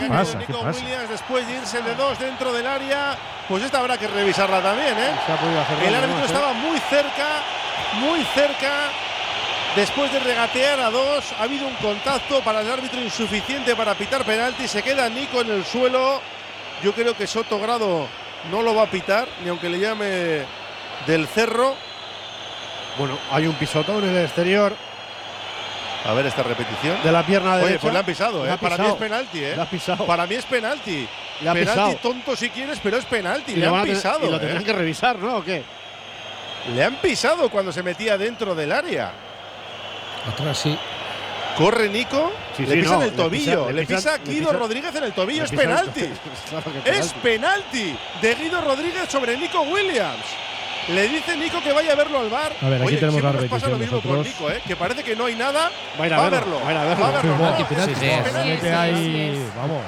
Nico. Williams después de irse de dos dentro del área, pues esta habrá que revisarla también, ¿eh? El árbitro más, ¿eh? estaba muy cerca, muy cerca. Después de regatear a dos, ha habido un contacto para el árbitro insuficiente para pitar penalti. Se queda Nico en el suelo. Yo creo que Soto Grado no lo va a pitar, ni aunque le llame del cerro. Bueno, hay un pisotón en el exterior A ver esta repetición. de la pierna Oye, derecha. pues le han pisado, ¿eh? ha Para mí es penalti, ¿eh? Le ha pisado. Para mí es penalti. Le ha penalti pisado. tonto si quieres, pero es penalti. Y Le, han tener- pisado. Y lo ¿eh? tendrán que revisar, ¿no? ¿O qué? Le han pisado cuando se metía dentro del área. Atrás sí. Corre Nico, Sí, le sí, pisan no, el le tobillo, pisa- le le pisa, pisa- le Guido pisa- Rodríguez en el tobillo, es pisa penalti. Claro que Es penalti de Guido Rodríguez sobre Nico Williams. Le dice Nico que vaya a verlo al bar. A ver, aquí Oye, tenemos la nos pasa lo repetición mismo con. Nico, ¿eh? que parece que no hay nada. Va a ir a va a verlo, va a verlo. Va a verlo. Sí, sí, sí, ahí, es. vamos.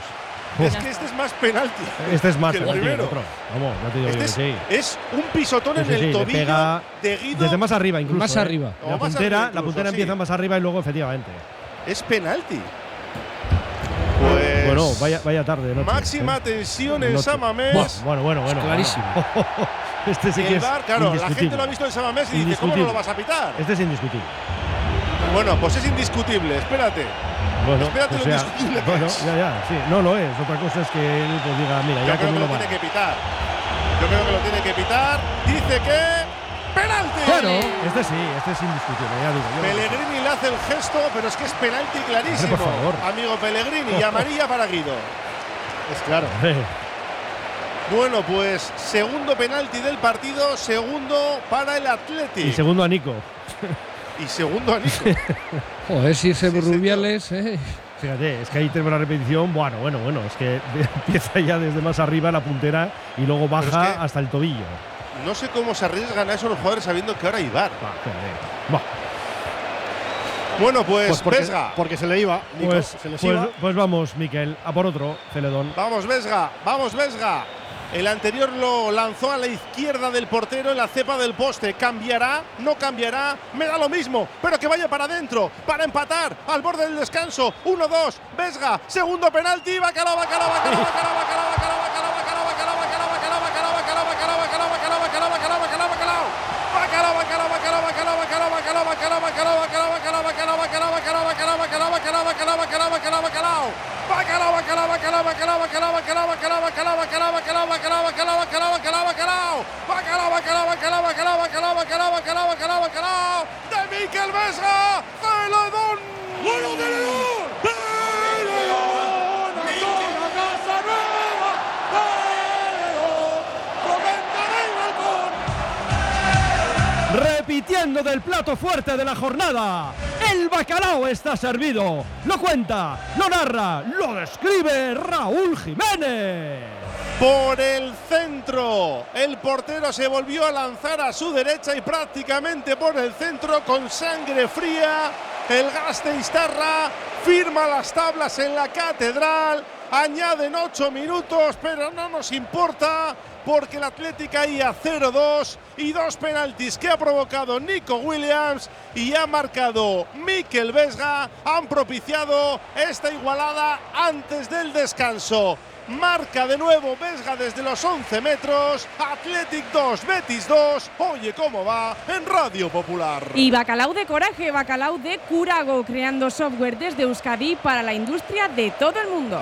Es que este es más penalti. Este es más que el penalti primero. Vamos, no te digo Este yo es, que sí. es un pisotón en sí, el tobillo pega de Guido. Desde más arriba incluso. Más ¿eh? arriba. La más puntera, arriba la puntera incluso, empieza más arriba y luego efectivamente. Es penalti. Pues Bueno, vaya, vaya tarde. noche, máxima ¿eh? tensión en. Samamés. Bueno, bueno, bueno. clarísimo. Este sí que el es claro, la gente lo ha visto en Samamés y dice, ¿cómo no lo vas a pitar? Este es indiscutible. Bueno, pues es indiscutible, espérate. Bueno, Espérate o lo indiscutible bueno, ya, ya, sí. No lo es. Otra cosa es que él pues diga, mira, Yo ya creo que lo tiene que pitar. Yo creo que lo tiene que pitar. Dice que. ¡Penalti! Claro. Este sí, este es indiscutible, ya digo yo. Pellegrini le hace el gesto, pero es que es penalti clarísimo. Por favor. Amigo Pellegrini, y amarilla para Guido. Es claro. Bueno, pues segundo penalti del partido, segundo para el Athletic. Y segundo a Nico. Y segundo a Nico. Joder, si ese Sí, Rubiales. eh. Fíjate, es que ahí tenemos la repetición. Bueno, bueno, bueno. Es que empieza ya desde más arriba la puntera y luego baja Pero es que- hasta el tobillo. No sé cómo se arriesgan a eso los jugadores sabiendo que ahora joder. Va, Bueno, pues, Pues porque, Vesga. porque se le iba. Nico, Pues, se les pues, iba. pues vamos, Miquel, a por otro, Celedón. Vamos, Vesga, vamos, Vesga. El anterior lo lanzó a la izquierda del portero en la cepa del poste. ¿Cambiará? ¿No cambiará? Me da lo mismo, pero que vaya para adentro, para empatar, al borde del descanso. 1-2, Vesga, segundo penalti, Bacalao, Bacalao, Bacalao, Bacalao, Bacalao, Bacalao, Bacalao, Bacalao, Bacalao, Bacalao, Bacalao, Bacalao, Bacalao, Bacalao, Bacalao, Bacalao, Bacalao, Bacalao, Bacalao. Bacalao, Bacalao, Bacalao, Bacalao, Bacalao, Bacalao, Bacalao, Bacalao, Bacalao, Bacalao, Bacalao, Bacalao, Bacalao, Bacalao, Bacalao, Bacalao, Bacalao, Bacalao, Bacalao, Bacalao. Bacalao, bacalao, bacalao, bacalao, bacalao, bacalao, bacalao, bacalao, bacalao. Bacalao, bacalao, bacalao, bacalao, bacalao, bacalao, bacalao, bacalao. De Miquel Vesga, Celedón. ¡Bueno, Celedón! ¡Celedón! ¡Antona Casanueva! ¡Celedón! ¡Comenta! Repitiendo del plato fuerte de la jornada. El bacalao está servido. Lo cuenta, lo narra, lo describe Raúl Jiménez. Por el centro. El portero se volvió a lanzar a su derecha y prácticamente por el centro con sangre fría. El Gasteiztarra firma las tablas en la catedral. Añaden ocho minutos, pero no nos importa porque el Atlético ahí a 0-2 y dos penaltis que ha provocado Nico Williams y ha marcado Mikel Vesga han propiciado esta igualada antes del descanso. Marca de nuevo Vesga desde los 11 metros. Athletic 2, Betis 2. Oye cómo va en Radio Popular. Y Bacalao de Coraje, Bacalao de Curago, creando software desde Euskadi para la industria de todo el mundo.